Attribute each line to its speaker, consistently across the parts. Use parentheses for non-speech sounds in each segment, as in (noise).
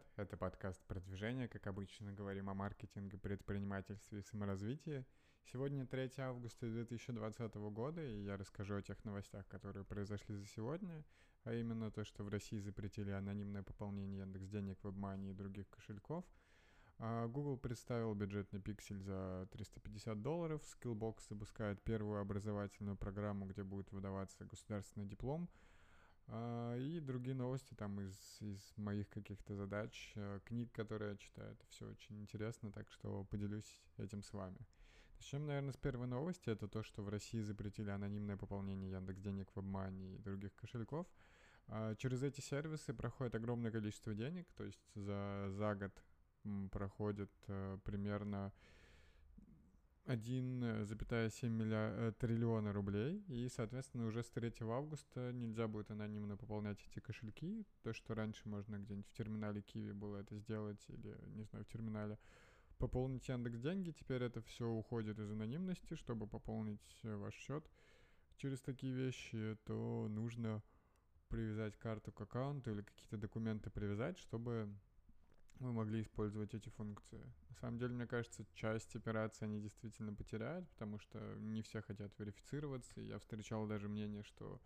Speaker 1: привет! Это подкаст «Продвижение». Как обычно, говорим о маркетинге, предпринимательстве и саморазвитии. Сегодня 3 августа 2020 года, и я расскажу о тех новостях, которые произошли за сегодня, а именно то, что в России запретили анонимное пополнение Яндекс денег, WebMoney и других кошельков. А Google представил бюджетный пиксель за 350 долларов. Skillbox запускает первую образовательную программу, где будет выдаваться государственный диплом – и другие новости там из, из моих каких-то задач, э, книг, которые я читаю. Это все очень интересно, так что поделюсь этим с вами. Начнем, наверное, с первой новости. Это то, что в России запретили анонимное пополнение Яндекс Денег, WebMoney и других кошельков. А, через эти сервисы проходит огромное количество денег, то есть за, за год проходит э, примерно 1,7 миллиар... Э, триллиона рублей, и, соответственно, уже с 3 августа нельзя будет анонимно пополнять эти кошельки, то, что раньше можно где-нибудь в терминале Киви было это сделать, или, не знаю, в терминале пополнить Яндекс деньги, теперь это все уходит из анонимности, чтобы пополнить э, ваш счет через такие вещи, то нужно привязать карту к аккаунту или какие-то документы привязать, чтобы вы могли использовать эти функции. На самом деле, мне кажется, часть операций они действительно потеряют, потому что не все хотят верифицироваться. Я встречал даже мнение, что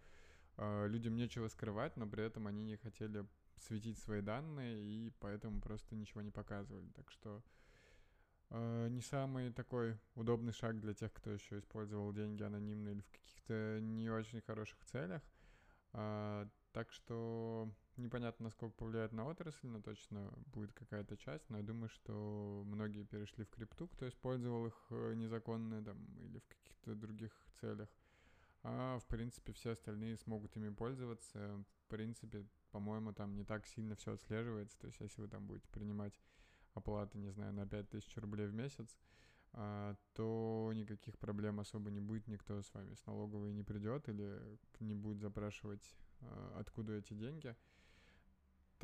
Speaker 1: э, людям нечего скрывать, но при этом они не хотели светить свои данные и поэтому просто ничего не показывали. Так что э, не самый такой удобный шаг для тех, кто еще использовал деньги анонимно или в каких-то не очень хороших целях. Э, так что непонятно, насколько повлияет на отрасль, но точно будет какая-то часть. Но я думаю, что многие перешли в крипту, кто использовал их э, незаконно там, или в каких-то других целях. А в принципе все остальные смогут ими пользоваться. В принципе, по-моему, там не так сильно все отслеживается. То есть если вы там будете принимать оплаты, не знаю, на 5000 рублей в месяц, а, то никаких проблем особо не будет, никто с вами с налоговой не придет или не будет запрашивать а, откуда эти деньги.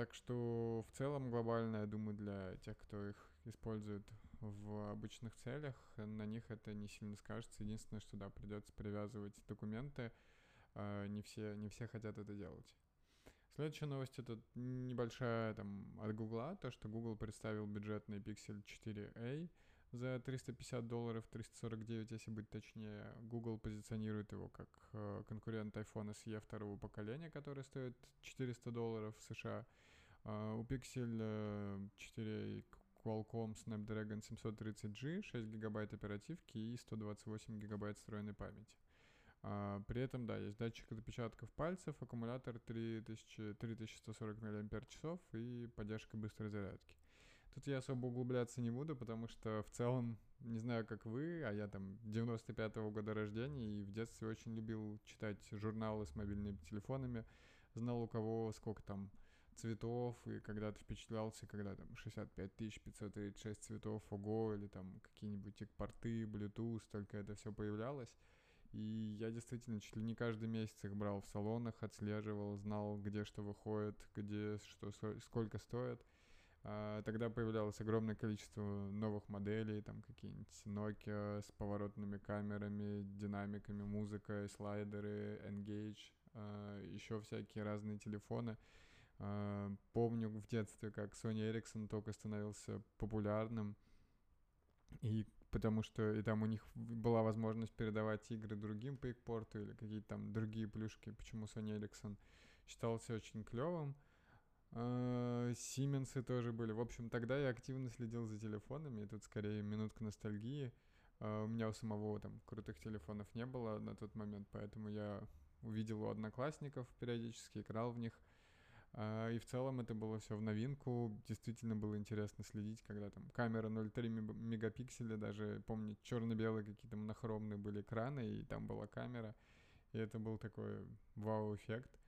Speaker 1: Так что в целом глобально, я думаю, для тех, кто их использует в обычных целях, на них это не сильно скажется. Единственное, что да, придется привязывать документы. А, не все, не все хотят это делать. Следующая новость это небольшая там от Гугла, то, что Google представил бюджетный Pixel 4a за 350 долларов, 349, если быть точнее. Google позиционирует его как э, конкурент iPhone SE второго поколения, который стоит 400 долларов в США. Uh, у Pixel 4 Qualcomm Snapdragon 730G, 6 гигабайт оперативки и 128 гигабайт встроенной памяти. Uh, при этом, да, есть датчик отпечатков пальцев, аккумулятор 3000, 3140 мАч и поддержка быстрой зарядки. Тут я особо углубляться не буду, потому что в целом, не знаю, как вы, а я там 95-го года рождения и в детстве очень любил читать журналы с мобильными телефонами, знал у кого сколько там цветов, и когда-то впечатлялся, когда там 65 536 цветов, ого, или там какие-нибудь порты, Bluetooth, только это все появлялось. И я действительно чуть ли не каждый месяц их брал в салонах, отслеживал, знал, где что выходит, где что, сколько стоит. А, тогда появлялось огромное количество новых моделей, там какие-нибудь Nokia с поворотными камерами, динамиками, музыкой, слайдеры, Engage, а, еще всякие разные телефоны. А, помню в детстве, как Sony Ericsson только становился популярным, и потому что и там у них была возможность передавать игры другим по их порту или какие-то там другие плюшки, почему Sony Ericsson считался очень клевым. Сименсы тоже были. В общем, тогда я активно следил за телефонами, и тут скорее минутка ностальгии. У меня у самого там крутых телефонов не было на тот момент, поэтому я увидел у одноклассников периодически, играл в них. И в целом это было все в новинку. Действительно было интересно следить, когда там камера 0,3 мегапикселя, даже помню, черно-белые какие-то монохромные были экраны, и там была камера. И это был такой вау-эффект.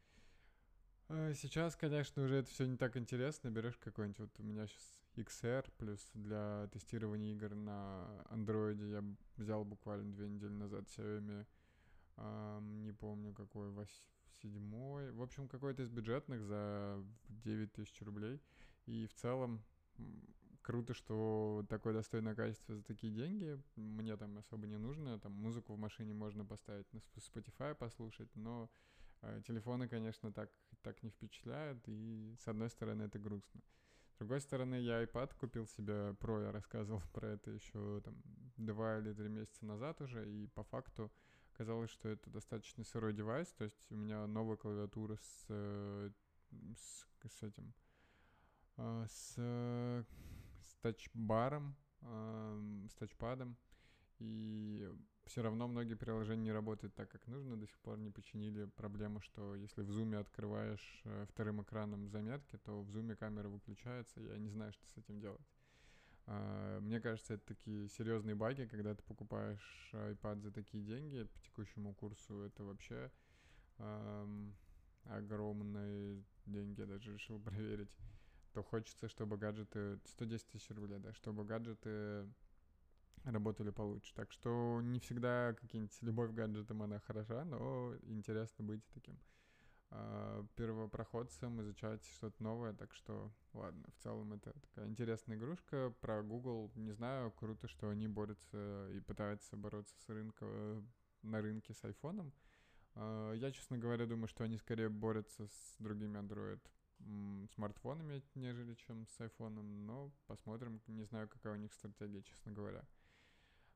Speaker 1: А, сейчас, конечно, уже это все не так интересно. Берешь какой-нибудь, вот у меня сейчас XR, плюс для тестирования игр на андроиде я взял буквально две недели назад Xiaomi, эм, не помню какой, седьмой. В общем, какой-то из бюджетных за 9 тысяч рублей. И в целом круто, что такое достойное качество за такие деньги. Мне там особо не нужно. Там музыку в машине можно поставить на Spotify послушать, но э, телефоны, конечно, так, так не впечатляют. И с одной стороны это грустно. С другой стороны, я iPad купил себе Pro, я рассказывал (laughs) про это еще там два или три месяца назад уже, и по факту казалось, что это достаточно сырой девайс, то есть у меня новая клавиатура с, с, с этим, а, с, с тачбаром, с тачпадом, и все равно многие приложения не работают так, как нужно, до сих пор не починили проблему, что если в зуме открываешь э, вторым экраном заметки, то в зуме камера выключается, я не знаю, что с этим делать. А, мне кажется, это такие серьезные баги, когда ты покупаешь iPad за такие деньги по текущему курсу, это вообще эм, огромные деньги, я даже решил (laughs) проверить. То хочется, чтобы гаджеты... 110 тысяч рублей, да, чтобы гаджеты работали получше. Так что не всегда какие-нибудь любовь к гаджетам, она хороша, но интересно быть таким э, первопроходцем, изучать что-то новое. Так что, ладно, в целом это такая интересная игрушка. Про Google не знаю, круто, что они борются и пытаются бороться с рынком на рынке с айфоном. Э, я, честно говоря, думаю, что они скорее борются с другими Android смартфонами, нежели чем с айфоном, но посмотрим, не знаю, какая у них стратегия, честно говоря.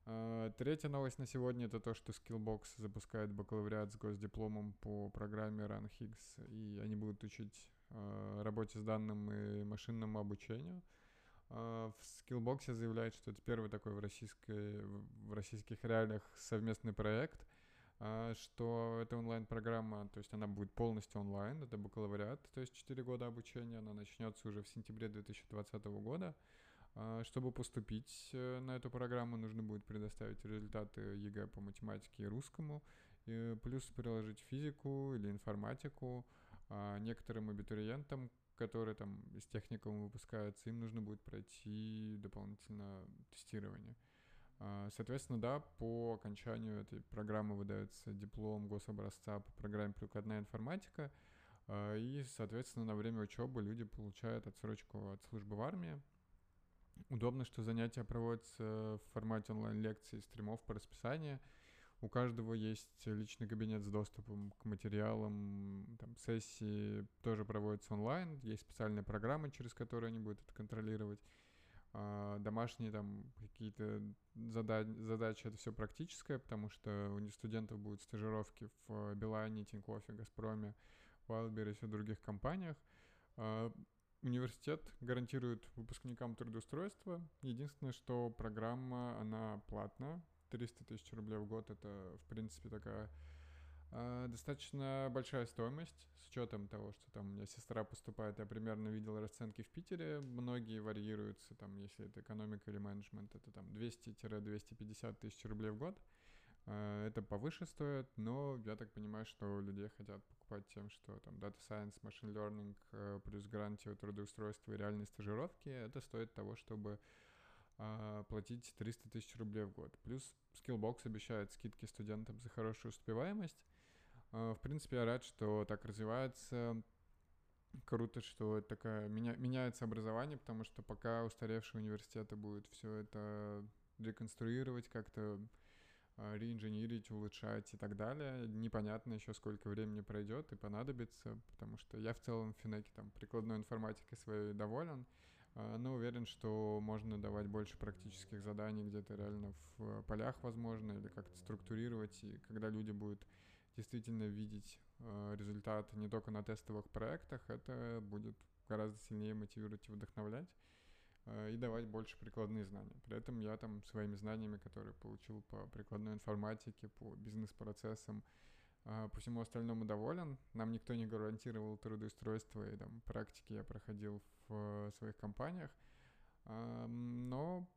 Speaker 1: А, третья новость на сегодня это то, что Skillbox запускает бакалавриат с госдипломом по программе Run Higgs, и они будут учить а, работе с данным и машинному обучению. А, в Skillbox заявляют, что это первый такой в, российской, в российских реалиях совместный проект, что это онлайн-программа, то есть она будет полностью онлайн, это бакалавриат, то есть 4 года обучения, она начнется уже в сентябре 2020 года. А, чтобы поступить э, на эту программу, нужно будет предоставить результаты ЕГЭ по математике и русскому, плюс приложить физику или информатику. А некоторым абитуриентам, которые там из техникума выпускаются, им нужно будет пройти дополнительно тестирование. А, соответственно, да, по окончанию этой программы выдается диплом гособразца по программе «Прикладная информатика», и, соответственно, на время учебы люди получают отсрочку от службы в армии, Удобно, что занятия проводятся в формате онлайн-лекций, стримов по расписанию. У каждого есть личный кабинет с доступом к материалам, там, сессии тоже проводятся онлайн, есть специальные программы, через которые они будут это контролировать. А домашние там какие-то зада- задачи, это все практическое, потому что у студентов будут стажировки в Билайне, Тинькоффе, Газпроме, Wildberries и других компаниях. А Университет гарантирует выпускникам трудоустройство. Единственное, что программа, она платная. 300 тысяч рублей в год — это, в принципе, такая э, достаточно большая стоимость, с учетом того, что там у меня сестра поступает, я примерно видел расценки в Питере, многие варьируются, там, если это экономика или менеджмент, это там 200-250 тысяч рублей в год. Э, это повыше стоит, но я так понимаю, что людей хотят покупать тем, что там Data Science, Machine Learning э, плюс гарантия трудоустройства и реальной стажировки, это стоит того, чтобы а, платить 300 тысяч рублей в год. Плюс Skillbox обещает скидки студентам за хорошую успеваемость. А, в принципе, я рад, что так развивается. Круто, что такая меня, меняется образование, потому что пока устаревшие университеты будут все это реконструировать, как-то реинженерить, улучшать и так далее. Непонятно еще, сколько времени пройдет и понадобится, потому что я в целом в Финеке там прикладной информатикой своей доволен, а, но уверен, что можно давать больше практических заданий где-то реально в полях, возможно, или как-то структурировать, и когда люди будут действительно видеть а, результат не только на тестовых проектах, это будет гораздо сильнее мотивировать и вдохновлять. Э, и давать больше прикладные знания. При этом я там своими знаниями, которые получил по прикладной информатике, по бизнес-процессам, э, по всему остальному доволен. Нам никто не гарантировал трудоустройство, и там практики я проходил в своих компаниях. Но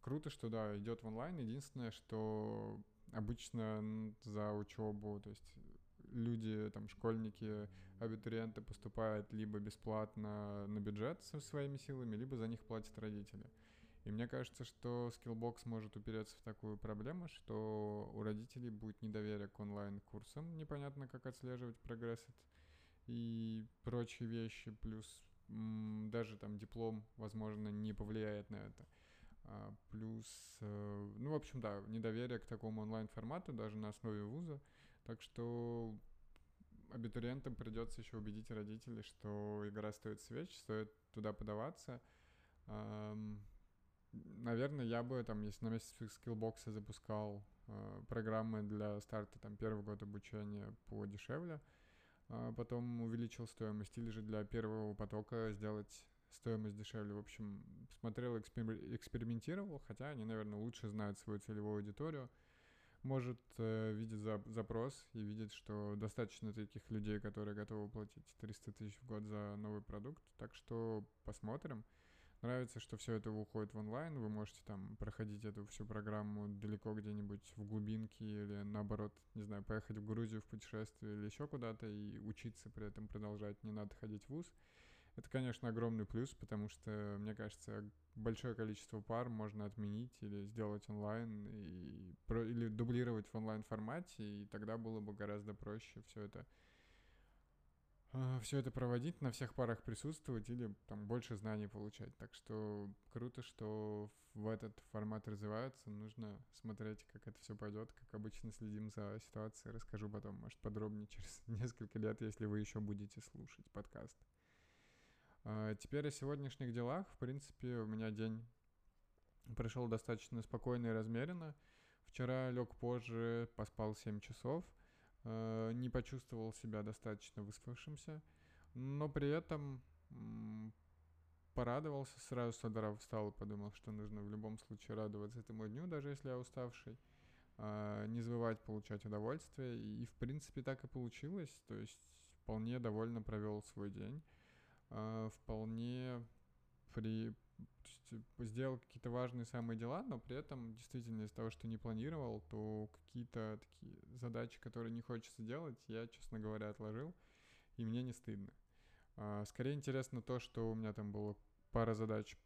Speaker 1: круто, что да, идет в онлайн. Единственное, что обычно за учебу, то есть люди, там, школьники, абитуриенты поступают либо бесплатно на бюджет со своими силами, либо за них платят родители. И мне кажется, что Skillbox может упереться в такую проблему, что у родителей будет недоверие к онлайн-курсам, непонятно, как отслеживать прогресс и прочие вещи, плюс м, даже там диплом, возможно, не повлияет на это. А, плюс, э, ну, в общем, да, недоверие к такому онлайн-формату даже на основе вуза. Так что абитуриентам придется еще убедить родителей, что игра стоит свеч, стоит туда подаваться. Наверное, я бы там, если на месте скиллбокса запускал э, программы для старта там первого года обучения подешевле, а потом увеличил стоимость, или же для первого потока сделать стоимость дешевле. В общем, смотрел, экспериментировал, хотя они, наверное, лучше знают свою целевую аудиторию, может э, видеть за, запрос и видеть, что достаточно таких людей, которые готовы платить 300 тысяч в год за новый продукт. Так что посмотрим. Нравится, что все это уходит в онлайн, вы можете там проходить эту всю программу далеко где-нибудь в глубинке или наоборот, не знаю, поехать в Грузию в путешествие или еще куда-то и учиться при этом продолжать, не надо ходить в ВУЗ. Это, конечно, огромный плюс, потому что, мне кажется, большое количество пар можно отменить или сделать онлайн, и, или дублировать в онлайн формате, и тогда было бы гораздо проще все это а, все это проводить, на всех парах присутствовать или там больше знаний получать. Так что круто, что в этот формат развиваются. Нужно смотреть, как это все пойдет. Как обычно следим за ситуацией. Расскажу потом, может, подробнее через (laughs) несколько лет, если вы еще будете слушать подкаст. А, теперь о сегодняшних делах. В принципе, у меня день прошел достаточно спокойно и размеренно. Вчера лег позже, поспал 7 часов. А, не почувствовал себя достаточно выспавшимся. Но при этом порадовался сразу с утра встал и подумал, что нужно в любом случае радоваться этому дню, даже если я уставший. А, не забывать получать удовольствие. И, в принципе, так и получилось. То есть вполне довольно провел свой день вполне при сделал какие-то важные самые дела, но при этом действительно из того, что не планировал, то какие-то такие задачи, которые не хочется делать, я, честно говоря, отложил, и мне не стыдно. А, скорее интересно то, что у меня там было пара задач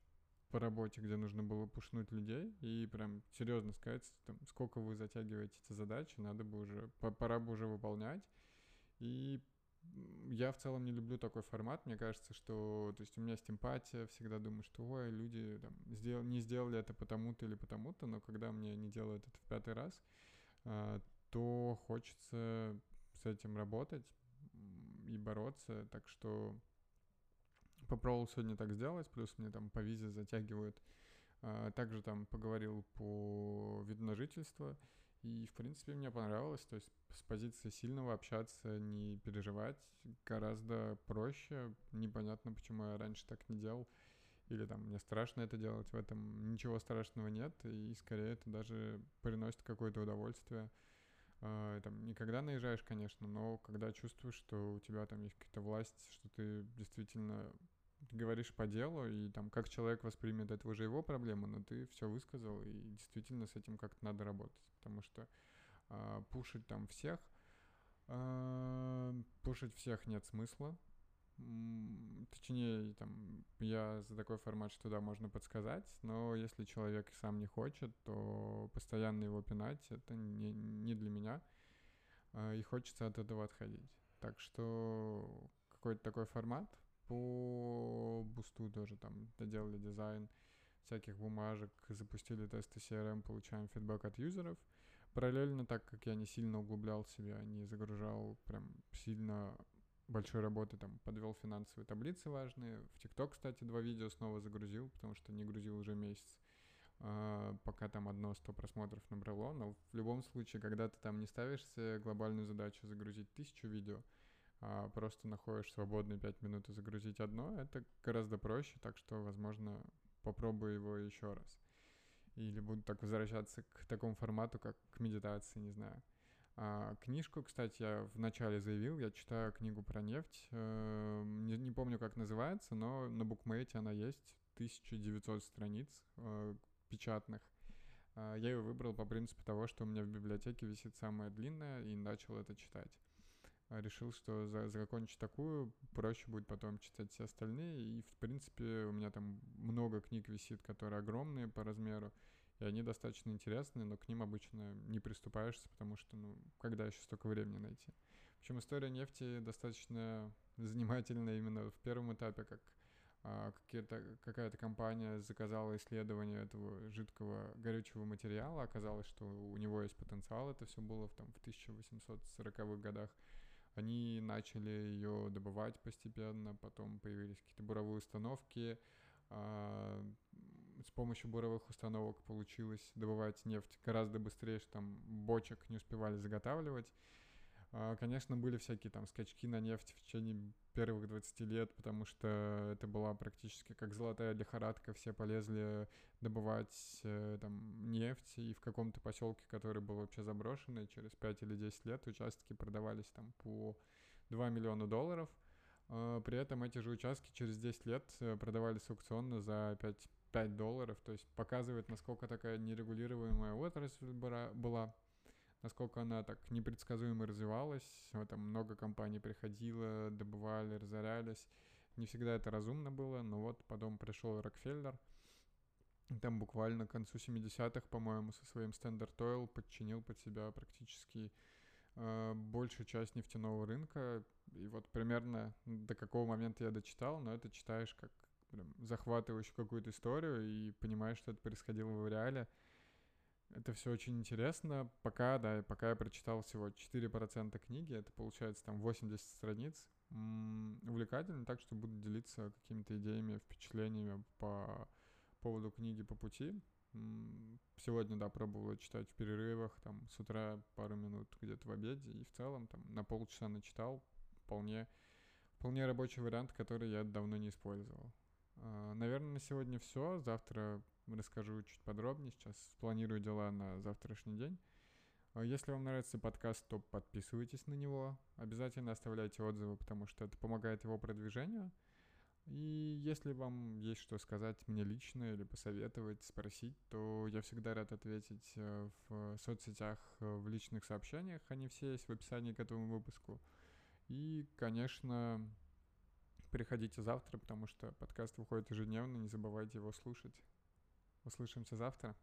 Speaker 1: по работе, где нужно было пушнуть людей, и прям серьезно сказать, там, сколько вы затягиваете эти задачи, надо бы уже, пора бы уже выполнять. И я в целом не люблю такой формат. Мне кажется, что, то есть у меня есть эмпатия, всегда думаю, что, ой, люди там, сдел, не сделали это потому-то или потому-то, но когда мне не делают это в пятый раз, а, то хочется с этим работать и бороться. Так что попробовал сегодня так сделать, плюс мне там по визе затягивают. А, также там поговорил по виду на жительство. И, в принципе, мне понравилось. То есть с позиции сильного общаться, не переживать гораздо проще. Непонятно, почему я раньше так не делал. Или там мне страшно это делать, в этом ничего страшного нет. И скорее это даже приносит какое-то удовольствие. Uh, там никогда наезжаешь, конечно, но когда чувствуешь, что у тебя там есть какая-то власть, что ты действительно говоришь по делу, и там как человек воспримет это уже его проблема, но ты все высказал, и действительно с этим как-то надо работать, потому что э, пушить там всех, э, пушить всех нет смысла. Точнее, там, я за такой формат, что да, можно подсказать, но если человек сам не хочет, то постоянно его пинать — это не, не для меня, э, и хочется от этого отходить. Так что какой-то такой формат — по бусту тоже там доделали дизайн всяких бумажек, запустили тесты CRM, получаем фидбэк от юзеров. Параллельно, так как я не сильно углублял себя, не загружал прям сильно большой работы, там, подвел финансовые таблицы важные. В ТикТок, кстати, два видео снова загрузил, потому что не грузил уже месяц. Uh, пока там одно 100 просмотров набрало, но в любом случае, когда ты там не ставишь себе глобальную задачу загрузить тысячу видео, а просто находишь свободные 5 минут и загрузить одно, это гораздо проще, так что, возможно, попробую его еще раз. Или буду так возвращаться к такому формату, как к медитации, не знаю. А, книжку, кстати, я вначале заявил, я читаю книгу про нефть. Э, не, не помню, как называется, но на букмейте она есть, 1900 страниц э, печатных. Э, я ее выбрал по принципу того, что у меня в библиотеке висит самая длинная, и начал это читать. А, решил, что за, закончить такую проще будет потом читать все остальные. И, в принципе, у меня там много книг висит, которые огромные по размеру, и они достаточно интересные, но к ним обычно не приступаешься, потому что, ну, когда еще столько времени найти? В общем, история нефти достаточно занимательная именно в первом этапе, как а, какая-то компания заказала исследование этого жидкого горючего материала, оказалось, что у него есть потенциал, это все было в, там, в 1840-х годах, Они начали ее добывать постепенно, потом появились какие-то буровые установки. А, с помощью буровых установок получилось добывать нефть гораздо быстрее, что там бочек не успевали заготавливать. А, конечно, были всякие там скачки на нефть в течение первых 20 лет, потому что это была практически как золотая лихорадка, все полезли добывать э, там нефть, и в каком-то поселке, который был вообще заброшенный, через 5 или 10 лет участки продавались там по 2 миллиона долларов. А, при этом эти же участки через 10 лет э, продавались аукционно за 5, 5 долларов, то есть показывает, насколько такая нерегулируемая отрасль была насколько она так непредсказуемо развивалась. Там много компаний приходило, добывали, разорялись. Не всегда это разумно было, но вот потом пришел Рокфеллер. Там буквально к концу 70-х, по-моему, со своим Standard Oil подчинил под себя практически э, большую часть нефтяного рынка. И вот примерно до какого момента я дочитал, но это читаешь как прям захватывающую какую-то историю и понимаешь, что это происходило в реале. Это все очень интересно. Пока, да, пока я прочитал всего 4% книги, это получается там 80 страниц. М-м, увлекательно, так что буду делиться какими-то идеями, впечатлениями по поводу книги по пути. М-м, сегодня, да, пробовала читать в перерывах, там, с утра пару минут где-то в обеде, и в целом там на полчаса начитал. Вполне, вполне рабочий вариант, который я давно не использовал. А, наверное, на сегодня все. Завтра расскажу чуть подробнее. Сейчас планирую дела на завтрашний день. А если вам нравится подкаст, то подписывайтесь на него. Обязательно оставляйте отзывы, потому что это помогает его продвижению. И если вам есть что сказать мне лично или посоветовать, спросить, то я всегда рад ответить э, в соцсетях, э, в личных сообщениях. Они все есть в описании к этому выпуску. И, конечно, приходите завтра, потому что подкаст выходит ежедневно, не забывайте его слушать. Услышимся завтра.